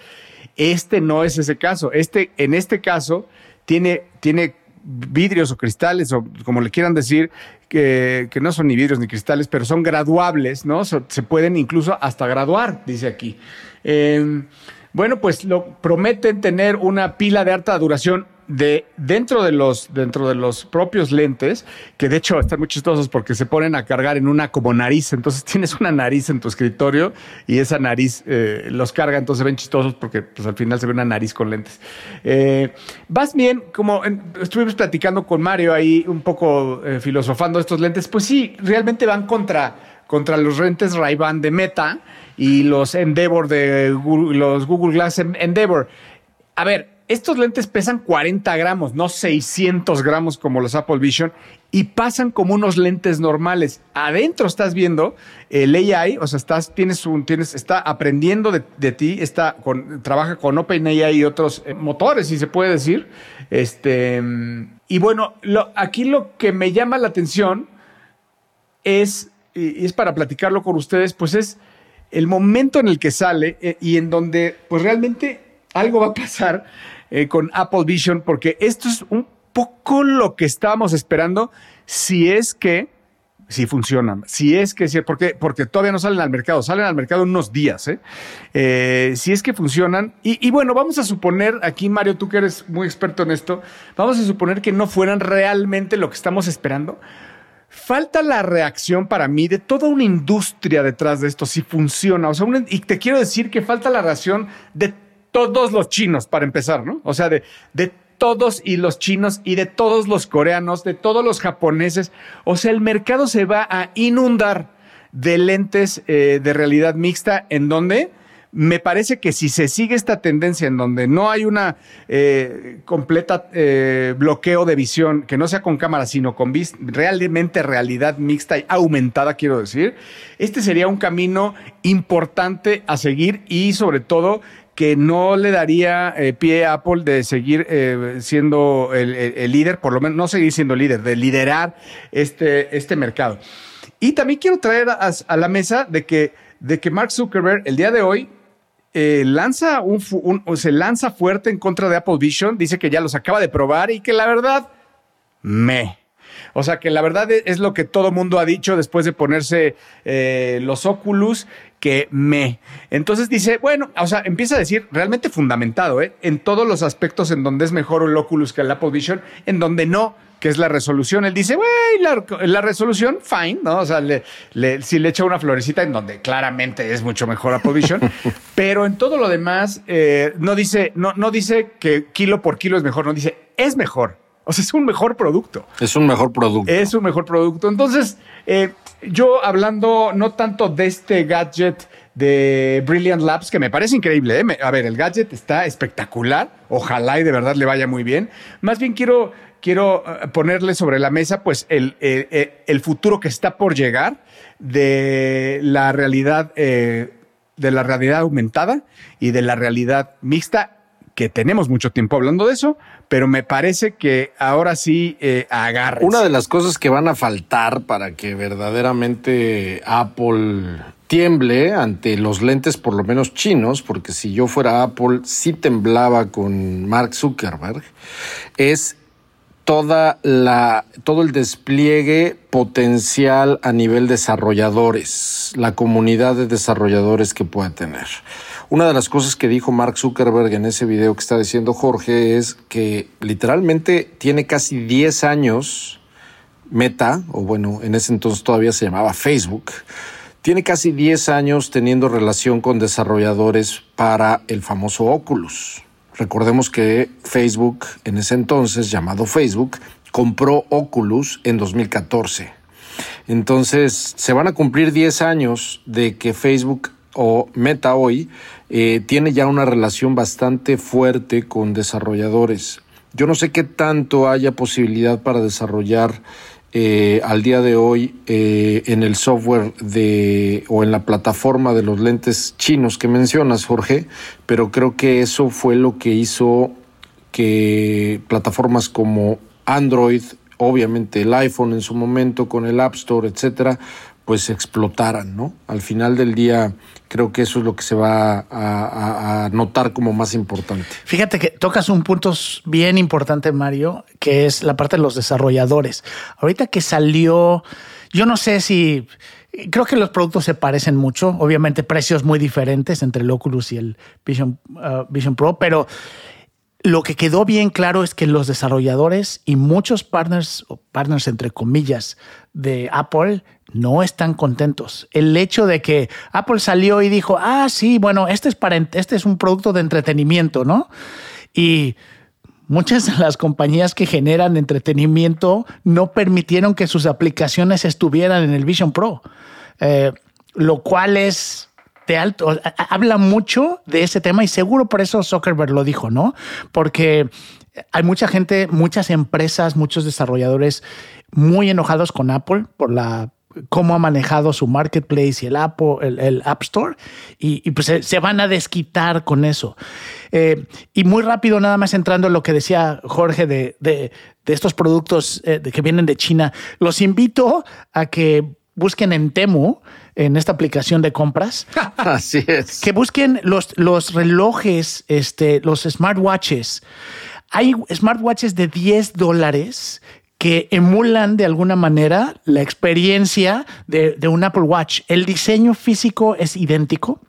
Este no es ese caso. Este, en este caso, tiene, tiene vidrios o cristales, o como le quieran decir, que, no son ni vidrios ni cristales, pero son graduables, ¿no? se pueden incluso hasta graduar, dice aquí. Em, bueno, pues lo prometen tener una pila de alta duración de dentro de los dentro de los propios lentes, que de hecho están muy chistosos porque se ponen a cargar en una como nariz, entonces tienes una nariz en tu escritorio y esa nariz eh, los carga, entonces se ven chistosos porque pues al final se ve una nariz con lentes. Eh, vas bien, como estuvimos platicando con Mario ahí un poco eh, filosofando estos lentes, pues sí, realmente van contra contra los lentes Ray-Ban de Meta y los Endeavor de los Google Glass Endeavor. A ver, estos lentes pesan 40 gramos, no 600 gramos como los Apple Vision, y pasan como unos lentes normales. Adentro estás viendo el AI, o sea, estás, tienes un, tienes, está aprendiendo de, ti, está con, trabaja con OpenAI y otros eh, motores, si se puede decir. Este, y bueno, aquí lo que me llama la atención es, y es para platicarlo con ustedes, pues es el momento en el que sale eh, y en donde, pues realmente algo va a pasar eh, con Apple Vision, porque esto es un poco lo que estábamos esperando si es que si funcionan. Si es que, porque, porque todavía no salen al mercado, salen al mercado unos días. ¿eh? Eh, si es que funcionan. Y, y, bueno, vamos a suponer, aquí Mario, tú que eres muy experto en esto, vamos a suponer que no fueran realmente lo que estamos esperando. Falta la reacción para mí de toda una industria detrás de esto, si funciona. O sea, y te quiero decir que falta la reacción de todos los chinos, para empezar, ¿no? O sea, de, todos y los chinos y de todos los coreanos, de todos los japoneses. O sea, el mercado se va a inundar de lentes eh, de realidad mixta en donde me parece que si se sigue esta tendencia en donde no hay una eh, completa eh, bloqueo de visión, que no sea con cámara, sino con realmente realidad mixta y aumentada, quiero decir, este sería un camino importante a seguir y sobre todo que no le daría eh, pie a Apple de seguir siendo el, líder, por lo menos no seguir siendo líder, de liderar este, este mercado. Y también quiero traer a, a la mesa de que, de que Mark Zuckerberg el día de hoy eh, lanza un, se lanza fuerte en contra de Apple Vision, dice que ya los acaba de probar y que la verdad, me. O sea que la verdad e, es lo que todo mundo ha dicho después de ponerse eh, los Oculus, que me. Entonces dice, bueno, o sea, empieza a decir realmente fundamentado, ¿eh? en todos los aspectos en donde es mejor el Oculus que el Apple Vision, en donde no que es la resolución. Él dice, güey, la, resolución, fine, ¿no? O sea, le, si le echa una florecita en donde claramente es mucho mejor Apple Vision, pero en todo lo demás eh, no dice, no, no dice que kilo por kilo es mejor, no dice, es mejor. O sea, es un mejor producto. Es un mejor producto. Es un mejor producto. Entonces, eh, yo hablando no tanto de este gadget de Brilliant Labs, que me parece increíble. ¿eh? A ver, el gadget está espectacular. Ojalá y de verdad le vaya muy bien. Más bien quiero quiero eh, ponerle sobre la mesa pues el, el, futuro que está por llegar de la realidad eh, de la realidad aumentada y de la realidad mixta que tenemos mucho tiempo hablando de eso, pero me parece que ahora sí eh, agarre. Una de las cosas que van a faltar para que verdaderamente Apple tiemble ante los lentes, por lo menos chinos, porque si yo fuera Apple, sí temblaba con Mark Zuckerberg, es toda la, todo el despliegue potencial a nivel desarrolladores, la comunidad de desarrolladores que pueda tener. Una de las cosas que dijo Mark Zuckerberg en ese video que está diciendo Jorge es que literalmente tiene casi 10 años Meta, o bueno, en ese entonces todavía se llamaba Facebook, tiene casi 10 años teniendo relación con desarrolladores para el famoso Oculus. Recordemos que Facebook, en ese entonces llamado Facebook, compró Oculus en 2014. Entonces, se van a cumplir 10 años de que Facebook o Meta hoy eh, tiene ya una relación bastante fuerte con desarrolladores. Yo no sé qué tanto haya posibilidad para desarrollar eh, al día de hoy eh, en el software de o en la plataforma de los lentes chinos que mencionas, Jorge, pero creo que eso fue lo que hizo que plataformas como Android, obviamente el iPhone en su momento con el App Store, etcétera, pues explotaran, ¿no? Al final del día creo que eso es lo que se va a, notar como más importante. Fíjate que tocas un punto bien importante, Mario, que es la parte de los desarrolladores. Ahorita que salió, yo no sé si... Creo que los productos se parecen mucho, obviamente precios muy diferentes entre el Oculus y el Vision, uh, Vision Pro, pero lo que quedó bien claro es que los desarrolladores y muchos partners, o partners entre comillas, de Apple no están contentos. El hecho de que Apple salió y dijo, ah, sí, bueno, este es, para, este es un producto de entretenimiento, ¿no? Y muchas de las compañías que generan entretenimiento no permitieron que sus aplicaciones estuvieran en el Vision Pro, eh, lo cual es de alto, habla mucho de ese tema y seguro por eso Zuckerberg lo dijo, ¿no? Porque hay mucha gente, muchas empresas, muchos desarrolladores muy enojados con Apple por la cómo ha manejado su marketplace y el, el, App Store y, pues se, van a desquitar con eso. Eh, y muy rápido, nada más entrando en lo que decía Jorge de, de, estos productos eh, que vienen de China, los invito a que busquen en Temu, en esta aplicación de compras. Así es. Que busquen los, los relojes, este, los smartwatches. Hay smartwatches de 10 dólares que emulan de alguna manera la experiencia de, de un Apple Watch. El diseño físico es idéntico.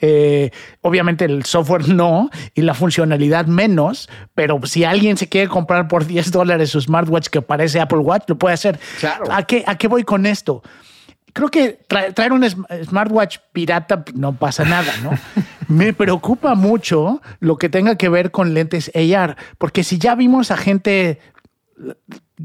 Eh, obviamente el software no y la funcionalidad menos, pero si alguien se quiere comprar por 10 dólares su smartwatch que parece Apple Watch, lo puede hacer. Claro. ¿A qué, ¿A qué voy con esto? Creo que tra- traer un sm- smartwatch pirata no pasa nada, ¿no? Me preocupa mucho lo que tenga que ver con lentes AR, porque si ya vimos a gente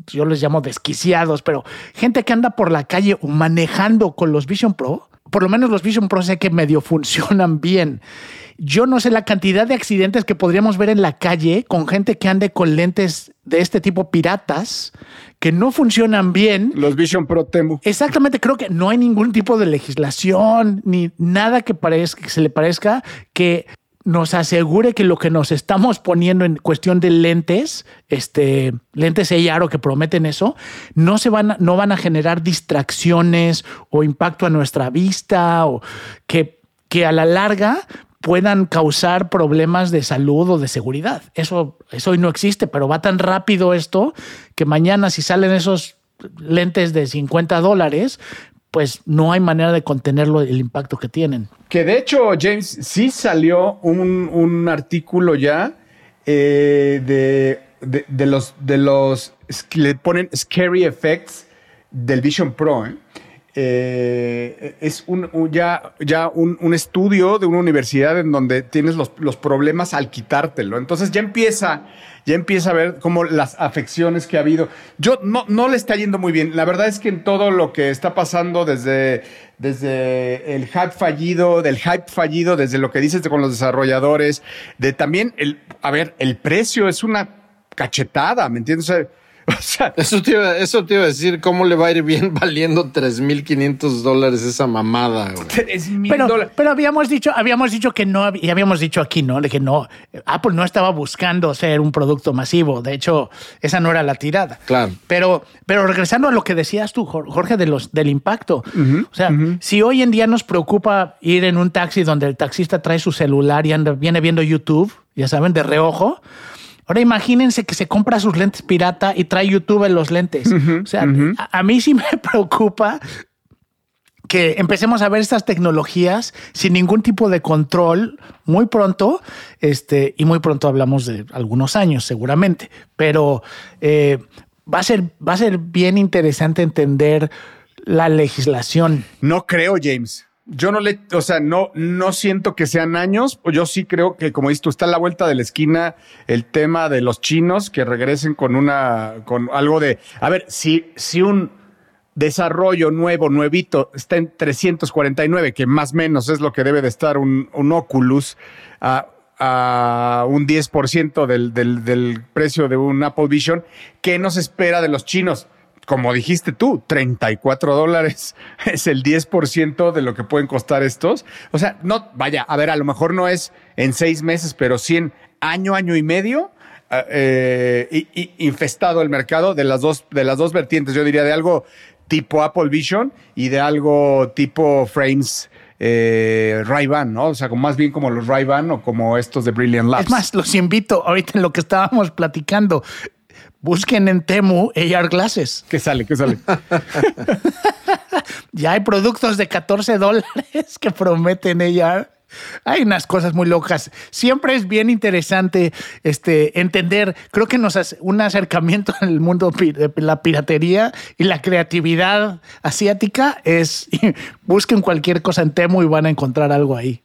yo les llamo desquiciados, pero gente que anda por la calle manejando con los Vision Pro, por lo menos los Vision Pro sé que medio funcionan bien. Yo no sé la cantidad de accidentes que podríamos ver en la calle con gente que ande con lentes de este tipo piratas que no funcionan bien. Los Vision Pro Temu. Exactamente, creo que no hay ningún tipo de legislación ni nada que, parezca, que se le parezca que nos asegure que lo que nos estamos poniendo en cuestión de lentes, este, lentes AR o que prometen eso, no se van a, no van a generar distracciones o impacto a nuestra vista o que, que a la larga puedan causar problemas de salud o de seguridad. Eso, eso hoy no existe, pero va tan rápido esto que mañana si salen esos lentes de 50 dólares, pues no hay manera de contenerlo el impacto que tienen. Que de hecho, James, sí salió un, un artículo ya eh, de, de, de los, de los le ponen scary effects del Vision Pro. ¿eh? Eh, es un, ya, ya un, un estudio de una universidad en donde tienes los, los problemas al quitártelo. Entonces ya empieza, ya empieza a ver como las afecciones que ha habido. Yo no, no le está yendo muy bien. La verdad es que en todo lo que está pasando desde, desde el hype fallido, del hype fallido, desde lo que dices con los desarrolladores, de también el, a ver, el precio es una cachetada, ¿me entiendes? o sea, Eso te, iba, eso te iba a decir, ¿cómo le va a ir bien valiendo 3.500 dólares esa mamada? güey? Pero, habíamos dicho, habíamos dicho que no, y habíamos dicho aquí, ¿no? De que no, Apple no estaba buscando ser un producto masivo. De hecho, esa no era la tirada. Claro. Pero, pero regresando a lo que decías tú, Jor- Jorge, de los, del impacto. o sea, si hoy en día nos preocupa ir en un taxi donde el taxista trae su celular y anda, viene viendo YouTube, ya saben, de reojo. Ahora imagínense que se compra sus lentes pirata y trae YouTube en los lentes. o sea, a, a mí sí me preocupa que empecemos a ver estas tecnologías sin ningún tipo de control muy pronto, este, y muy pronto hablamos de algunos años seguramente, pero eh, va, a ser, va a ser bien interesante entender la legislación. No creo, James. Yo no le, o sea, no, no siento que sean años. Yo sí creo que, como dices tú, está a la vuelta de la esquina el tema de los chinos que regresen con una, con algo de, a ver, si, si un desarrollo nuevo, nuevito, está en 349, que más o menos es lo que debe de estar un, un Oculus, a, a un 10% del, del, del precio de un Apple Vision, ¿qué nos espera de los chinos? Como dijiste tú, 34 dólares es el 10% de lo que pueden costar estos. O sea, no, vaya, a ver, a lo mejor no es en seis meses, pero sí en año, año y medio. eh, y, y infestado el mercado de las dos de las dos vertientes yo diría de algo tipo Apple Vision y de algo tipo Frames eh, Ray-Ban, ¿no? O sea, como más bien como los Ray-Ban o como estos de Brilliant Labs. Es más, los invito ahorita en lo que estábamos platicando. Busquen en Temu AR Glasses. ¿Qué sale? ¿Qué sale? Ya hay productos de 14 dólares que prometen AR. Hay unas cosas muy locas. Siempre es bien interesante este, entender, creo que nos hace un acercamiento al mundo de la piratería y la creatividad asiática es busquen cualquier cosa en Temu y van a encontrar algo ahí.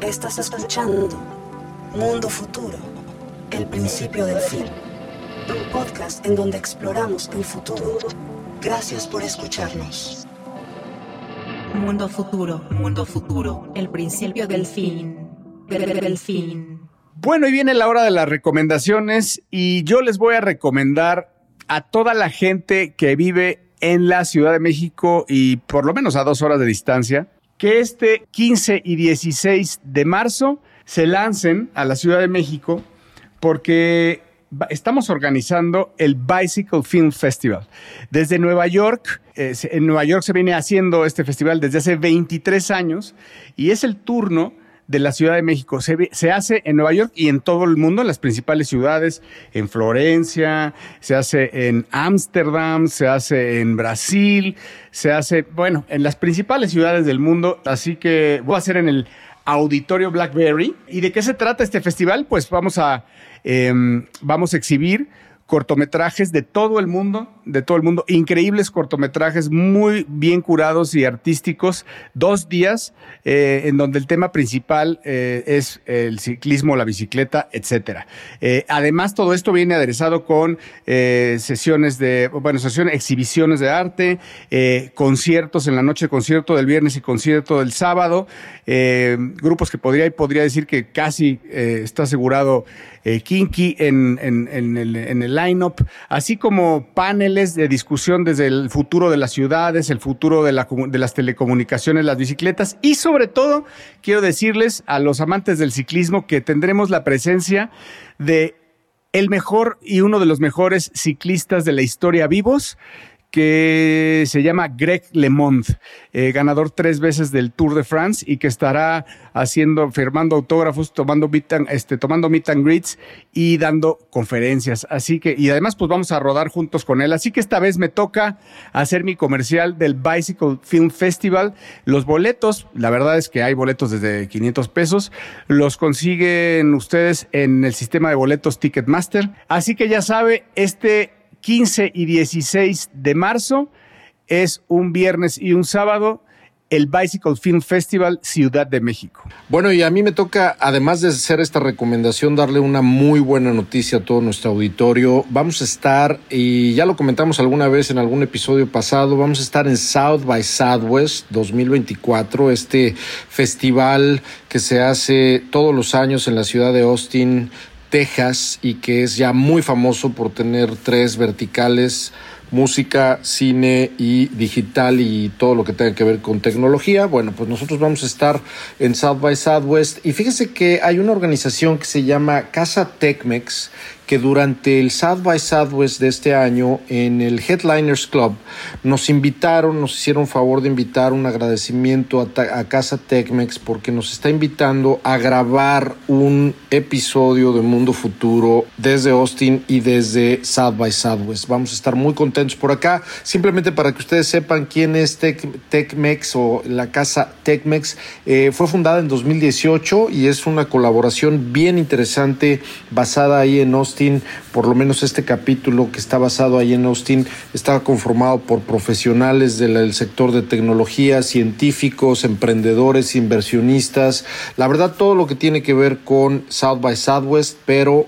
Estás escuchando Mundo Futuro, el principio del fin. Un podcast en donde exploramos el futuro. Gracias por escucharnos. Mundo futuro, mundo futuro, el principio del fin. Del del fin. Bueno, y viene la hora de las recomendaciones y yo les voy a recomendar a toda la gente que vive en la Ciudad de México y por lo menos a dos horas de distancia, que este 15 y 16 de marzo se lancen a la Ciudad de México porque estamos organizando el Bicycle Film Festival. Desde Nueva York, eh, en Nueva York se viene haciendo este festival desde hace 23 años y es el turno de la Ciudad de México. Se, se, hace en Nueva York y en todo el mundo, en las principales ciudades, en Florencia, se hace en Ámsterdam, se hace en Brasil, se hace, bueno, en las principales ciudades del mundo. Así que voy a hacer en el Auditorio Blackberry. ¿Y de qué se trata este festival? Pues vamos a, eh, vamos a exhibir cortometrajes de todo el mundo, de todo el mundo, increíbles cortometrajes muy bien curados y artísticos, dos días eh, en donde el tema principal eh, es el ciclismo, la bicicleta, etcétera. Eh, además, todo esto viene aderezado con sesiones de, bueno, sesiones, exhibiciones de arte, conciertos en la noche, concierto del viernes y concierto del sábado, grupos que podría, podría decir que casi está asegurado Kinky en, en, en el, en el así como paneles de discusión desde el futuro de las ciudades, el futuro de, la, de, las telecomunicaciones, las bicicletas y sobre todo quiero decirles a los amantes del ciclismo que tendremos la presencia de el mejor y uno de los mejores ciclistas de la historia vivos que se llama Greg LeMond, eh, ganador tres veces del Tour de France y que estará haciendo, firmando autógrafos, tomando meet and, este, tomando meet and greets y dando conferencias. Así que, y además, pues vamos a rodar juntos con él. Así que esta vez me toca hacer mi comercial del Bicycle Film Festival. Los boletos, la verdad es que hay boletos desde 500 pesos, los consiguen ustedes en el sistema de boletos Ticketmaster. Así que ya sabe, este 15 y 16 de marzo. Es un viernes y un sábado el Bicycle Film Festival Ciudad de México. Bueno, y a mí me toca, además de hacer esta recomendación, darle una muy buena noticia a todo nuestro auditorio. Vamos a estar, y ya lo comentamos alguna vez en algún episodio pasado, vamos a estar en South by Southwest 2024, este festival que se hace todos los años en la ciudad de Austin, Texas y que es ya muy famoso por tener tres verticales, música, cine y digital y todo lo que tenga que ver con tecnología. Bueno, pues nosotros vamos a estar en South by Southwest y fíjese que hay una organización que se llama Casa Tecmex que durante el South by Southwest de este año en el Headliners Club nos invitaron, nos hicieron favor de invitar un agradecimiento a, a, Casa Tecmex porque nos está invitando a grabar un episodio de Mundo Futuro desde Austin y desde South by Southwest. Vamos a estar muy contentos por acá, simplemente para que ustedes sepan quién es Tec, Tecmex o la Casa Tecmex. Eh, fue fundada en 2018 y es una colaboración bien interesante basada ahí en Austin por lo menos este capítulo que está basado ahí en Austin, está conformado por profesionales del sector de tecnología, científicos, emprendedores, inversionistas, la verdad todo lo que tiene que ver con South by Southwest, pero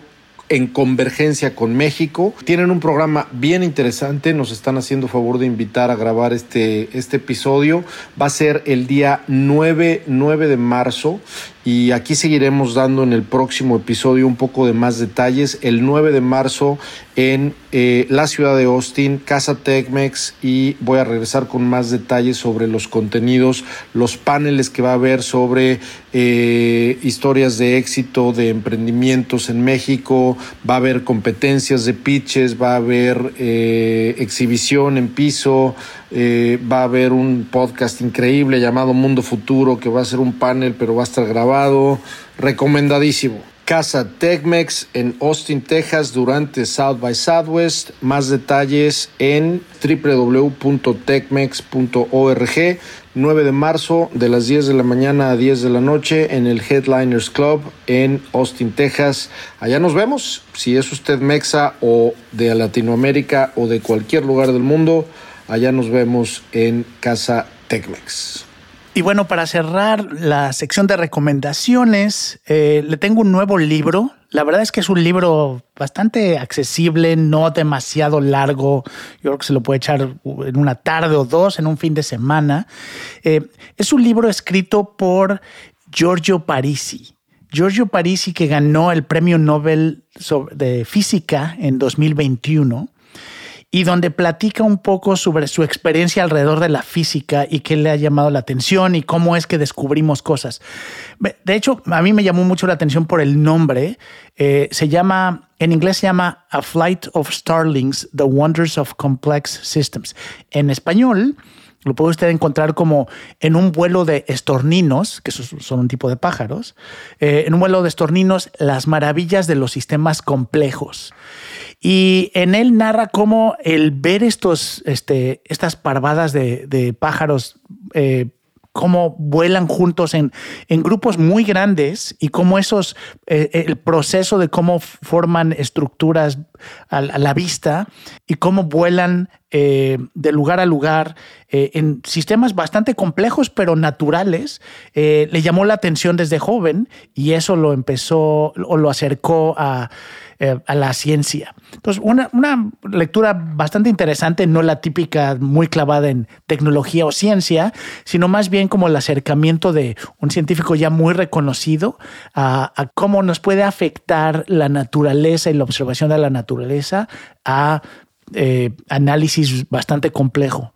en convergencia con México. Tienen un programa bien interesante, nos están haciendo favor de invitar a grabar este, este episodio. Va a ser el día 9, 9 de marzo y aquí seguiremos dando en el próximo episodio un poco de más detalles. El 9 de marzo en eh, la ciudad de Austin, Casa Tecmex y voy a regresar con más detalles sobre los contenidos, los paneles que va a haber sobre eh, historias de éxito de emprendimientos en México, va a haber competencias de pitches, va a haber eh, exhibición en piso, eh, va a haber un podcast increíble llamado Mundo Futuro que va a ser un panel pero va a estar grabado, recomendadísimo. Casa Tecmex en Austin, Texas durante South by Southwest. Más detalles en www.tecmex.org. 9 de marzo de las 10 de la mañana a 10 de la noche en el Headliners Club en Austin, Texas. Allá nos vemos. Si es usted mexa o de Latinoamérica o de cualquier lugar del mundo, allá nos vemos en Casa Tecmex. Y bueno, para cerrar la sección de recomendaciones, eh, le tengo un nuevo libro. La verdad es que es un libro bastante accesible, no demasiado largo. Yo creo que se lo puede echar en una tarde o dos, en un fin de semana. Eh, es un libro escrito por Giorgio Parisi. Giorgio Parisi, que ganó el premio Nobel de Física en 2021 y donde platica un poco sobre su experiencia alrededor de la física y qué le ha llamado la atención y cómo es que descubrimos cosas. De hecho, a mí me llamó mucho la atención por el nombre. Eh, se llama en inglés se llama A Flight of Starlings, The Wonders of Complex Systems. En español, lo puede usted encontrar como en un vuelo de estorninos, que son un tipo de pájaros, eh, en un vuelo de estorninos, las maravillas de los sistemas complejos. Y en él narra cómo el ver estos, este, estas parvadas de, pájaros eh, cómo vuelan juntos en, grupos muy grandes y cómo esos, eh, el proceso de cómo forman estructuras a, la vista y cómo vuelan eh, de lugar a lugar en sistemas bastante complejos pero naturales, le llamó la atención desde joven y eso lo empezó o lo acercó a eh, a la ciencia. Entonces, una, lectura bastante interesante, no la típica muy clavada en tecnología o ciencia, sino más bien como el acercamiento de un científico ya muy reconocido a, cómo nos puede afectar la naturaleza y la observación de la naturaleza a eh, análisis bastante complejo.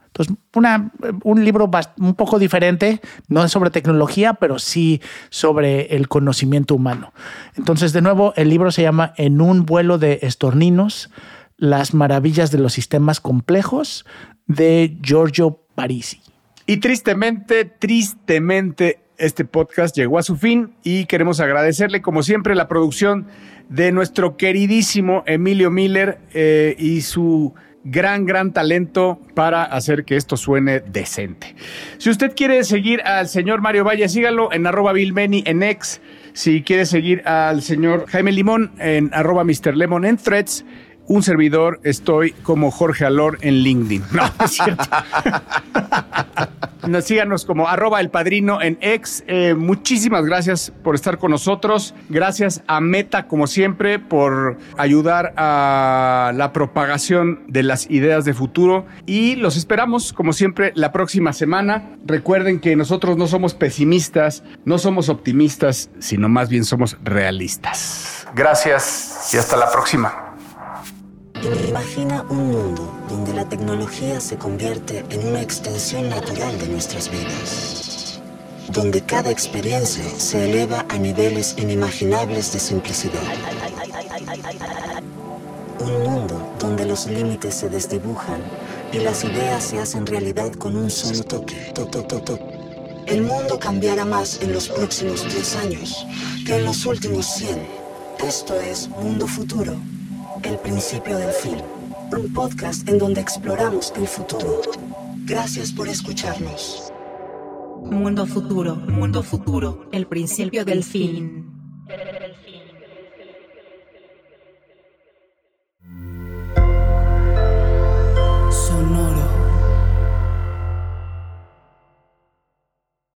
Un libro un poco diferente, no sobre tecnología, pero sí sobre el conocimiento humano. Entonces, de nuevo, el libro se llama En un vuelo de estorninos, las maravillas de los sistemas complejos, de Giorgio Parisi. Y tristemente, tristemente, este podcast llegó a su fin y queremos agradecerle, como siempre, la producción de nuestro queridísimo Emilio Miller eh, y su gran, gran talento para hacer que esto suene decente. Si usted quiere seguir al señor Mario Valle, sígalo en arroba Bill en X. Si quiere seguir al señor Jaime Limón en arroba Mr. Lemon en Threads un servidor, estoy como Jorge Alor en LinkedIn. No, es cierto. síganos como arroba el padrino en ex. Eh, muchísimas gracias por estar con nosotros. Gracias a Meta, como siempre, por ayudar a la propagación de las ideas de futuro. Y los esperamos, como siempre, la próxima semana. Recuerden que nosotros no somos pesimistas, no somos optimistas, sino más bien somos realistas. Gracias y hasta la próxima. Imagina un mundo donde la tecnología se convierte en una extensión natural de nuestras vidas, donde cada experiencia se eleva a niveles inimaginables de simplicidad. Un mundo donde los límites se desdibujan y las ideas se hacen realidad con un solo toque. El mundo cambiará más en los próximos 10 años que en los últimos 100. Esto es Mundo Futuro. El principio del fin. Un podcast en donde exploramos el futuro. Gracias por escucharnos. Mundo futuro, mundo futuro, el principio del fin. Sonoro.